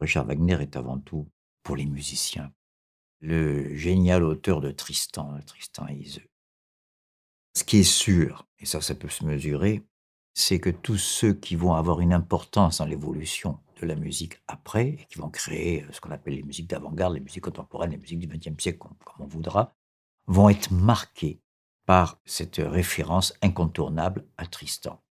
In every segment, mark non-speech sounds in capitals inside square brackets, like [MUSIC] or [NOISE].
Richard Wagner est avant tout pour les musiciens. Le génial auteur de Tristan, Tristan et Iseux. Ce qui est sûr, et ça, ça peut se mesurer, c'est que tous ceux qui vont avoir une importance dans l'évolution de la musique après, et qui vont créer ce qu'on appelle les musiques d'avant-garde, les musiques contemporaines, les musiques du XXe siècle, comme, on voudra, vont être marqués par cette référence incontournable à Tristan.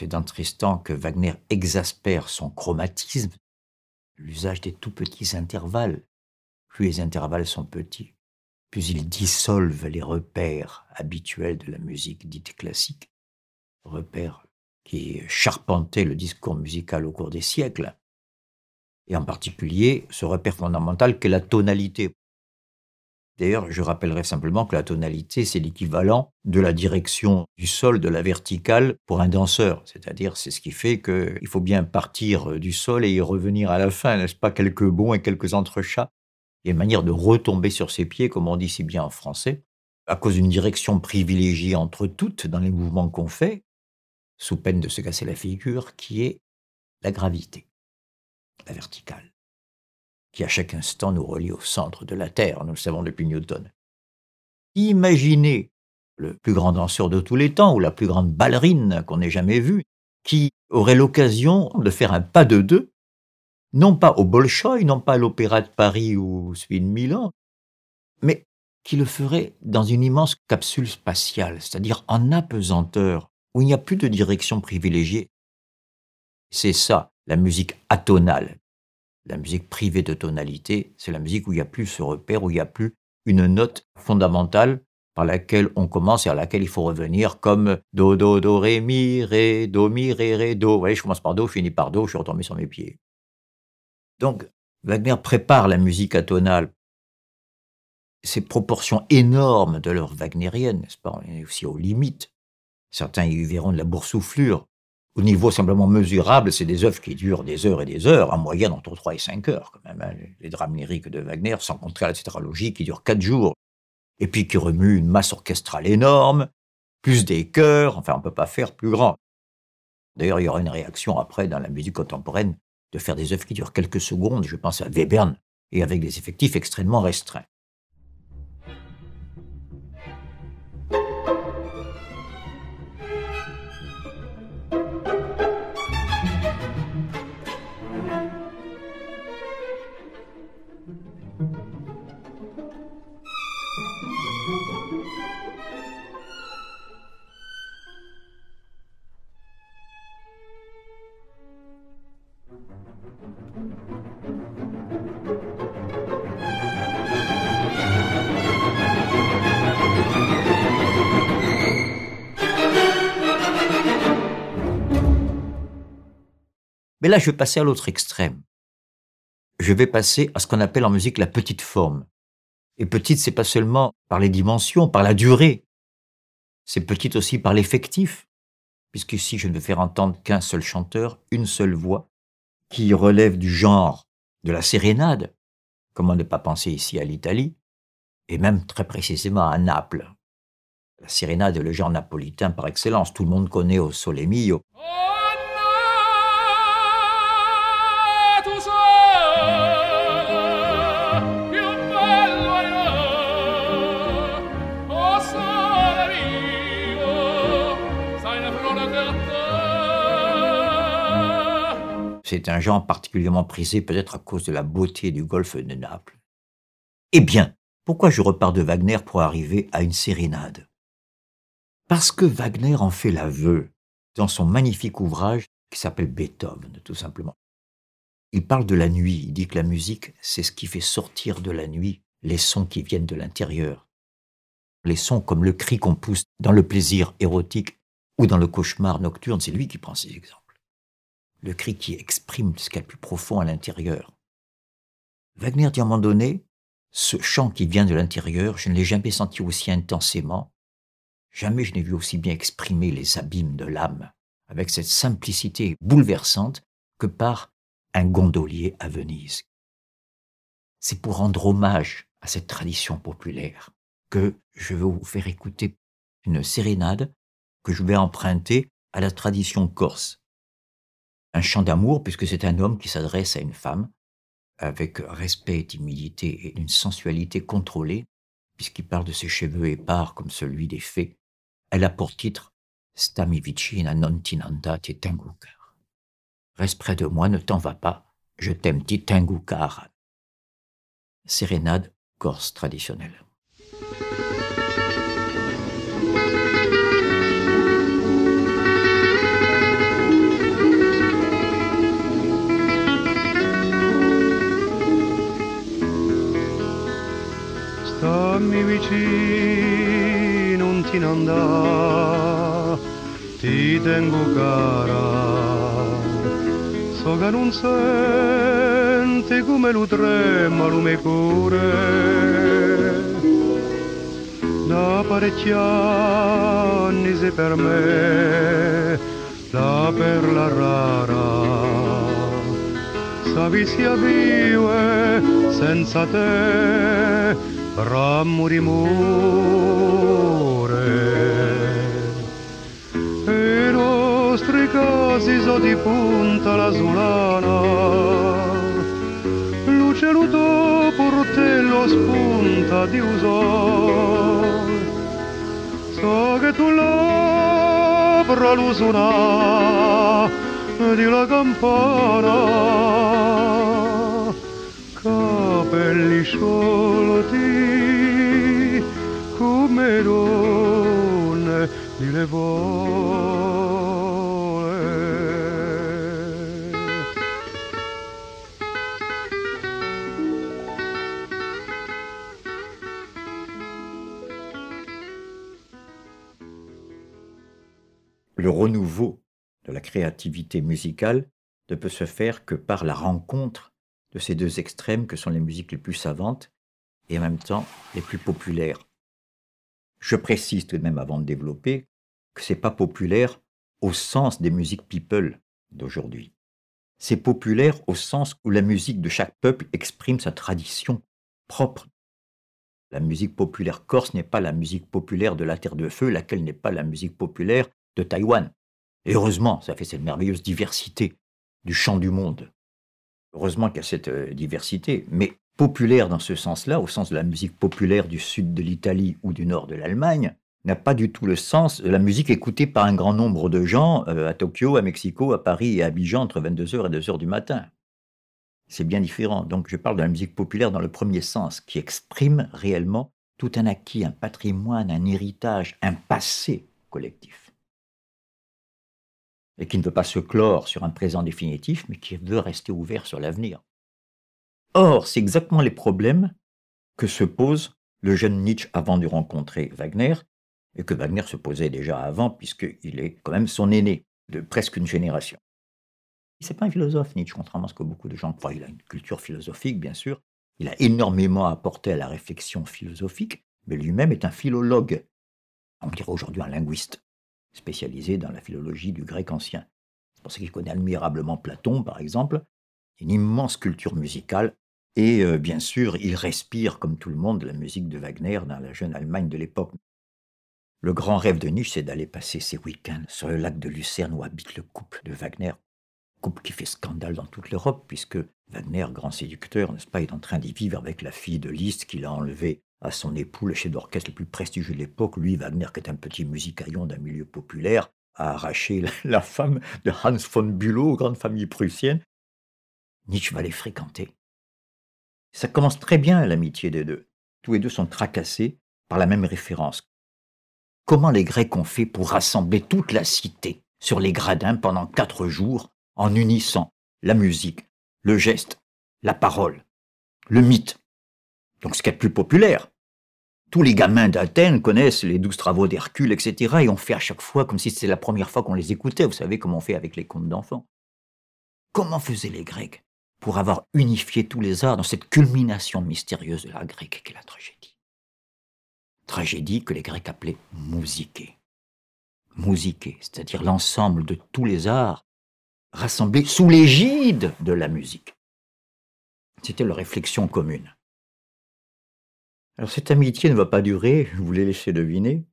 C'est dans Tristan que Wagner exaspère son chromatisme, l'usage des tout petits intervalles. Plus les intervalles sont petits, plus ils dissolvent les repères habituels de la musique dite classique, repères qui charpentaient le discours musical au cours des siècles, et en particulier ce repère fondamental qu'est la tonalité. D'ailleurs, je rappellerai simplement que la tonalité, c'est l'équivalent de la direction du sol, de la verticale pour un danseur. C'est-à-dire, c'est ce qui fait qu'il faut bien partir du sol et y revenir à la fin, n'est-ce pas Quelques bons et quelques entrechats. Il y a une manière de retomber sur ses pieds, comme on dit si bien en français, à cause d'une direction privilégiée entre toutes dans les mouvements qu'on fait, sous peine de se casser la figure, qui est la gravité, la verticale qui à chaque instant nous relie au centre de la Terre, nous le savons depuis Newton. Imaginez le plus grand danseur de tous les temps ou la plus grande ballerine qu'on ait jamais vue, qui aurait l'occasion de faire un pas de deux, non pas au Bolchoï, non pas à l'Opéra de Paris ou celui de Milan, mais qui le ferait dans une immense capsule spatiale, c'est-à-dire en apesanteur, où il n'y a plus de direction privilégiée. C'est ça, la musique atonale, la musique privée de tonalité, c'est la musique où il n'y a plus ce repère, où il n'y a plus une note fondamentale par laquelle on commence et à laquelle il faut revenir, comme do, do, do, ré, mi, ré, do, mi, ré, ré, do. Vous voyez, je commence par do, je finis par do, je suis retombé sur mes pieds. Donc, Wagner prépare la musique atonale. Ces proportions énormes de l'œuvre wagnérienne, n'est-ce pas? On est aussi aux limites. Certains y verront de la boursouflure au niveau simplement mesurable, c'est des œuvres qui durent des heures et des heures, en moyenne entre 3 et 5 heures, quand même, hein, les drames lyriques de Wagner, sans compter la tétralogie qui dure 4 jours, et puis qui remue une masse orchestrale énorme, plus des chœurs, enfin, on ne peut pas faire plus grand. D'ailleurs, il y aura une réaction après dans la musique contemporaine de faire des œuvres qui durent quelques secondes, je pense à Webern, et avec des effectifs extrêmement restreints. Mais là, je vais passer à l'autre extrême. Je vais passer à ce qu'on appelle en musique la petite forme. Et petite, c'est pas seulement par les dimensions, par la durée. C'est petite aussi par l'effectif. Puisqu'ici, je ne vais faire entendre qu'un seul chanteur, une seule voix, qui relève du genre de la sérénade. Comment ne pas penser ici à l'Italie, et même très précisément à Naples. La sérénade est le genre napolitain par excellence. Tout le monde connaît au Sole Mio. C'est un genre particulièrement prisé peut-être à cause de la beauté du golfe de Naples. Eh bien, pourquoi je repars de Wagner pour arriver à une sérénade? Parce que Wagner en fait l'aveu dans son magnifique ouvrage qui s'appelle Beethoven, tout simplement. Il parle de la nuit, il dit que la musique, c'est ce qui fait sortir de la nuit les sons qui viennent de l'intérieur. Les sons comme le cri qu'on pousse dans le plaisir érotique ou dans le cauchemar nocturne, c'est lui qui prend ces exemples. Le cri qui exprime ce qu'il y a de plus profond à l'intérieur. Wagner dit à un moment donné, ce chant qui vient de l'intérieur, je ne l'ai jamais senti aussi intensément, jamais je n'ai vu aussi bien exprimer les abîmes de l'âme, avec cette simplicité bouleversante que par un gondolier à Venise. C'est pour rendre hommage à cette tradition populaire que je vais vous faire écouter une sérénade que je vais emprunter à la tradition corse. Un chant d'amour, puisque c'est un homme qui s'adresse à une femme avec respect, timidité et une sensualité contrôlée, puisqu'il parle de ses cheveux épars comme celui des fées. Elle a pour titre Stami vicina non tinanda te Reste près de moi, ne t'en va pas, je t'aime ti Sérénade corse traditionnelle. Stammi vicino, non ti andare, ti tengo cara, so che non senti come lo trema lo mio cuore, da parecchi anni sei per me la perla rara savi sia vive senza te ramo di mure e i nostri casi so di punta la sulana luce luto portello spunta di uso. So che tu l'opra l'usuna di la campana Le renouveau de la créativité musicale ne peut se faire que par la rencontre de ces deux extrêmes que sont les musiques les plus savantes et en même temps les plus populaires. Je précise tout de même avant de développer que c'est pas populaire au sens des musiques people d'aujourd'hui. C'est populaire au sens où la musique de chaque peuple exprime sa tradition propre. La musique populaire corse n'est pas la musique populaire de la Terre de Feu, laquelle n'est pas la musique populaire de Taïwan. Et heureusement, ça fait cette merveilleuse diversité du chant du monde. Heureusement qu'il y a cette euh, diversité, mais populaire dans ce sens-là, au sens de la musique populaire du sud de l'Italie ou du nord de l'Allemagne, n'a pas du tout le sens de la musique écoutée par un grand nombre de gens euh, à Tokyo, à Mexico, à Paris et à Abidjan entre 22h et 2h du matin. C'est bien différent. Donc je parle de la musique populaire dans le premier sens, qui exprime réellement tout un acquis, un patrimoine, un héritage, un passé collectif et qui ne veut pas se clore sur un présent définitif, mais qui veut rester ouvert sur l'avenir. Or, c'est exactement les problèmes que se pose le jeune Nietzsche avant de rencontrer Wagner, et que Wagner se posait déjà avant, puisqu'il est quand même son aîné de presque une génération. C'est pas un philosophe, Nietzsche, contrairement à ce que beaucoup de gens croient. Il a une culture philosophique, bien sûr. Il a énormément apporté à la réflexion philosophique, mais lui-même est un philologue. On dirait aujourd'hui un linguiste spécialisé dans la philologie du grec ancien. C'est pour ça qu'il connaît admirablement Platon, par exemple, une immense culture musicale, et euh, bien sûr, il respire, comme tout le monde, la musique de Wagner dans la jeune Allemagne de l'époque. Le grand rêve de Nietzsche, c'est d'aller passer ses week-ends sur le lac de Lucerne où habite le couple de Wagner. Couple qui fait scandale dans toute l'Europe, puisque Wagner, grand séducteur, n'est-ce pas, est en train d'y vivre avec la fille de Liszt qu'il a enlevée à son époux, le chef d'orchestre le plus prestigieux de l'époque, lui, Wagner, qui est un petit musicaillon d'un milieu populaire, a arraché [LAUGHS] la femme de Hans von Bülow, grande famille prussienne, Nietzsche va les fréquenter. Ça commence très bien l'amitié des deux. Tous les deux sont tracassés par la même référence. Comment les Grecs ont fait pour rassembler toute la cité sur les gradins pendant quatre jours en unissant la musique, le geste, la parole, le mythe? Donc ce qui est plus populaire. Tous les gamins d'Athènes connaissent les douze travaux d'Hercule, etc. et on fait à chaque fois comme si c'était la première fois qu'on les écoutait. Vous savez comment on fait avec les contes d'enfants. Comment faisaient les Grecs pour avoir unifié tous les arts dans cette culmination mystérieuse de la grecque qu'est la tragédie? Tragédie que les Grecs appelaient musique. Musique, c'est-à-dire l'ensemble de tous les arts rassemblés sous l'égide de la musique. C'était leur réflexion commune. Alors cette amitié ne va pas durer, je vous l'ai laissé deviner.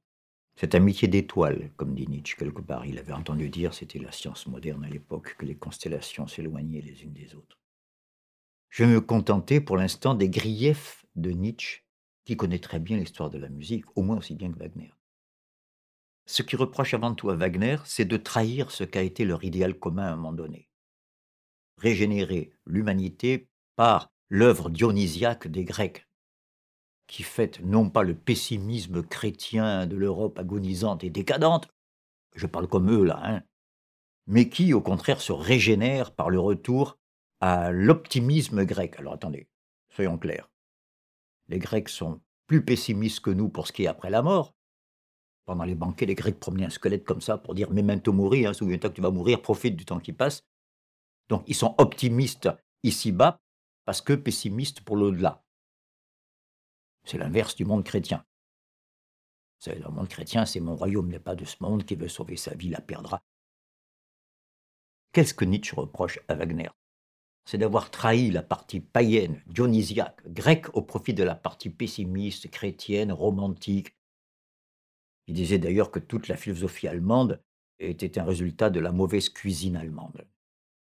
Cette amitié d'étoiles, comme dit Nietzsche quelque part, il avait entendu dire, c'était la science moderne à l'époque, que les constellations s'éloignaient les unes des autres. Je me contenter pour l'instant des griefs de Nietzsche, qui connaît très bien l'histoire de la musique, au moins aussi bien que Wagner. Ce qui reproche avant tout à Wagner, c'est de trahir ce qu'a été leur idéal commun à un moment donné. Régénérer l'humanité par l'œuvre dionysiaque des Grecs, qui fête non pas le pessimisme chrétien de l'Europe agonisante et décadente, je parle comme eux là, hein, mais qui au contraire se régénère par le retour à l'optimisme grec. Alors attendez, soyons clairs. Les Grecs sont plus pessimistes que nous pour ce qui est après la mort. Pendant les banquets, les Grecs promenaient un squelette comme ça pour dire memento mori, hein, souviens-toi que tu vas mourir, profite du temps qui passe. Donc ils sont optimistes ici-bas parce que pessimistes pour l'au-delà. C'est l'inverse du monde chrétien. C'est le monde chrétien, c'est mon royaume n'est pas de ce monde qui veut sauver sa vie, la perdra. Qu'est-ce que Nietzsche reproche à Wagner? C'est d'avoir trahi la partie païenne, dionysiaque, grecque au profit de la partie pessimiste, chrétienne, romantique. Il disait d'ailleurs que toute la philosophie allemande était un résultat de la mauvaise cuisine allemande.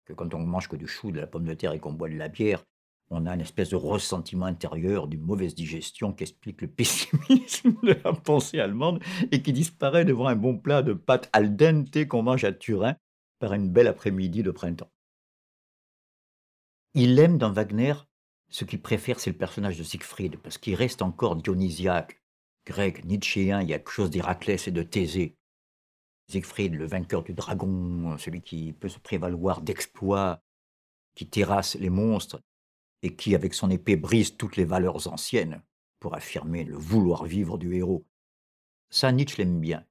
Que quand on mange que du chou, de la pomme de terre et qu'on boit de la bière, on a une espèce de ressentiment intérieur d'une mauvaise digestion qui explique le pessimisme [LAUGHS] de la pensée allemande et qui disparaît devant un bon plat de pâtes al dente qu'on mange à Turin par une belle après-midi de printemps. Il aime dans Wagner ce qu'il préfère, c'est le personnage de Siegfried, parce qu'il reste encore dionysiaque, grec, nietzschéen, il y a quelque chose d'Héraclès et de Thésée. Siegfried, le vainqueur du dragon, celui qui peut se prévaloir d'exploits, qui terrasse les monstres, et qui, avec son épée, brise toutes les valeurs anciennes pour affirmer le vouloir vivre du héros. Ça, Nietzsche l'aime bien.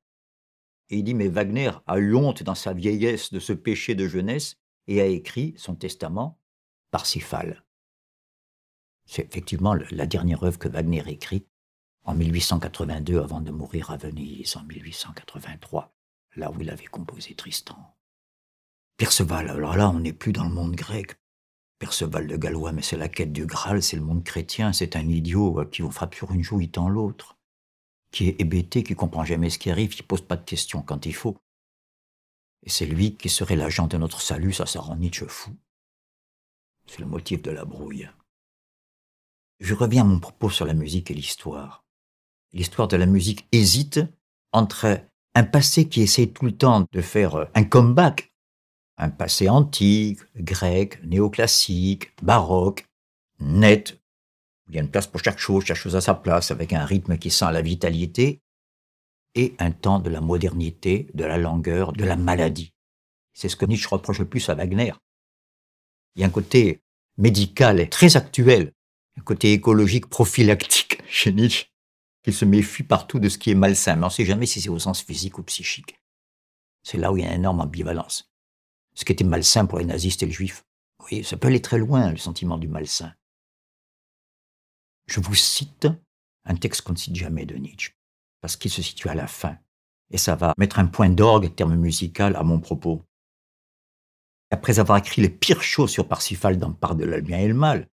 Et il dit, mais Wagner a eu honte dans sa vieillesse de ce péché de jeunesse et a écrit son testament Parsifal. C'est effectivement la dernière œuvre que Wagner écrit en 1882 avant de mourir à Venise en 1883, là où il avait composé Tristan. Perceval, alors là, on n'est plus dans le monde grec. Perceval de Gallois, mais c'est la quête du Graal, c'est le monde chrétien, c'est un idiot euh, qui vous frappe sur une joue, il tend l'autre, qui est hébété, qui comprend jamais ce qui arrive, qui pose pas de questions quand il faut. Et c'est lui qui serait l'agent de notre salut, ça, ça rend Nietzsche fou. C'est le motif de la brouille. Je reviens à mon propos sur la musique et l'histoire. L'histoire de la musique hésite entre un passé qui essaie tout le temps de faire euh, un comeback un passé antique, grec, néoclassique, baroque, net. Il y a une place pour chaque chose, chaque chose à sa place, avec un rythme qui sent la vitalité, et un temps de la modernité, de la langueur, de la maladie. C'est ce que Nietzsche reproche le plus à Wagner. Il y a un côté médical très actuel, un côté écologique prophylactique [LAUGHS] chez Nietzsche, qui se méfie partout de ce qui est malsain, mais on ne sait jamais si c'est au sens physique ou psychique. C'est là où il y a une énorme ambivalence ce qui était malsain pour les nazistes et les juifs. Oui, ça peut aller très loin, le sentiment du malsain. Je vous cite un texte qu'on ne cite jamais de Nietzsche, parce qu'il se situe à la fin, et ça va mettre un point d'orgue, terme musical, à mon propos. Après avoir écrit les pires choses sur Parsifal dans Part de le et le mal,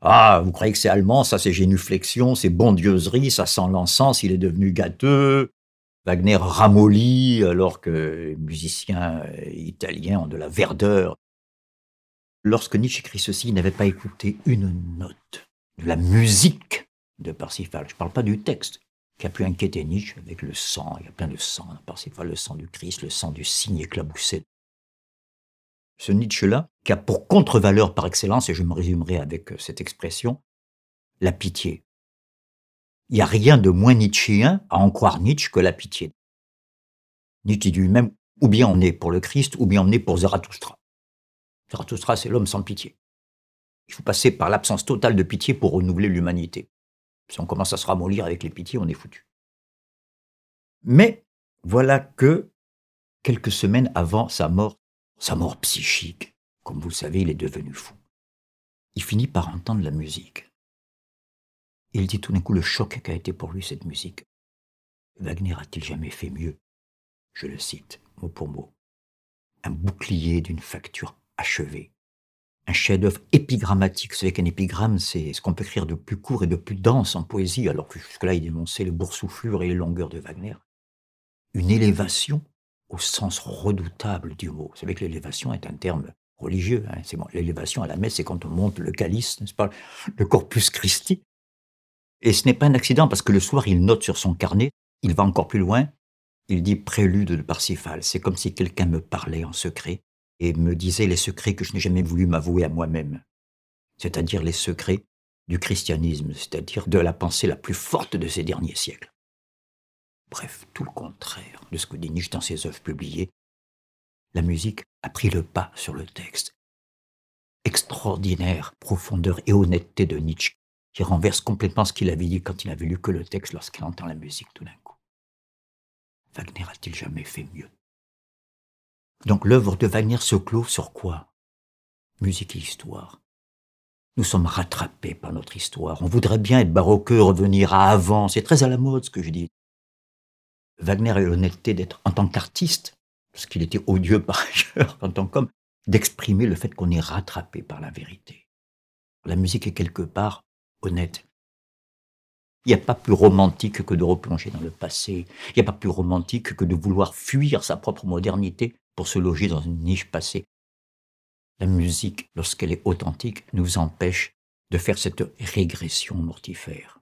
ah, vous croyez que c'est allemand, ça c'est génuflexion, c'est bondieuserie, ça sent l'encens, il est devenu gâteux, Wagner ramollit alors que les musiciens euh, italiens ont de la verdeur. Lorsque Nietzsche écrit ceci, il n'avait pas écouté une note de la musique de Parsifal. Je ne parle pas du texte qui a pu inquiéter Nietzsche avec le sang. Il y a plein de sang dans Parsifal, le sang du Christ, le sang du cygne éclaboussé. Ce Nietzsche-là, qui a pour contre-valeur par excellence, et je me résumerai avec euh, cette expression, la pitié. Il n'y a rien de moins nietzschéen à en croire Nietzsche que la pitié. Nietzsche dit lui-même, ou bien on est pour le Christ, ou bien on est pour Zarathustra. Zarathustra, c'est l'homme sans pitié. Il faut passer par l'absence totale de pitié pour renouveler l'humanité. Si on commence à se ramollir avec les pitiés, on est foutu. Mais voilà que quelques semaines avant sa mort, sa mort psychique, comme vous le savez, il est devenu fou. Il finit par entendre la musique. Il dit tout d'un coup le choc qu'a été pour lui cette musique. Wagner a-t-il jamais fait mieux? Je le cite, mot pour mot. Un bouclier d'une facture achevée. Un chef-d'œuvre épigrammatique. Vous savez qu'un épigramme, c'est ce qu'on peut écrire de plus court et de plus dense en poésie, alors que jusque-là, il dénonçait les boursouflures et les longueurs de Wagner. Une élévation au sens redoutable du mot. Vous savez que l'élévation est un terme religieux. Hein. L'élévation à la messe, c'est quand on monte le calice, n'est-ce pas, le Corpus Christi. Et ce n'est pas un accident parce que le soir, il note sur son carnet, il va encore plus loin, il dit prélude de Parsifal. C'est comme si quelqu'un me parlait en secret et me disait les secrets que je n'ai jamais voulu m'avouer à moi-même. C'est-à-dire les secrets du christianisme, c'est-à-dire de la pensée la plus forte de ces derniers siècles. Bref, tout le contraire de ce que dit Nietzsche dans ses œuvres publiées. La musique a pris le pas sur le texte. Extraordinaire profondeur et honnêteté de Nietzsche, qui renverse complètement ce qu'il avait dit quand il avait lu que le texte lorsqu'il entend la musique tout d'un coup. Wagner a-t-il jamais fait mieux? Donc l'œuvre de Wagner se clôt sur quoi? Musique et histoire. Nous sommes rattrapés par notre histoire. On voudrait bien être baroqueux, revenir à avant. C'est très à la mode ce que je dis. Wagner a eu l'honnêteté d'être, en tant qu'artiste, parce qu'il était odieux par ailleurs en tant qu'homme, d'exprimer le fait qu'on est rattrapé par la vérité. La musique est quelque part honnête. Il n'y a pas plus romantique que de replonger dans le passé. Il n'y a pas plus romantique que de vouloir fuir sa propre modernité pour se loger dans une niche passée. La musique, lorsqu'elle est authentique, nous empêche de faire cette régression mortifère.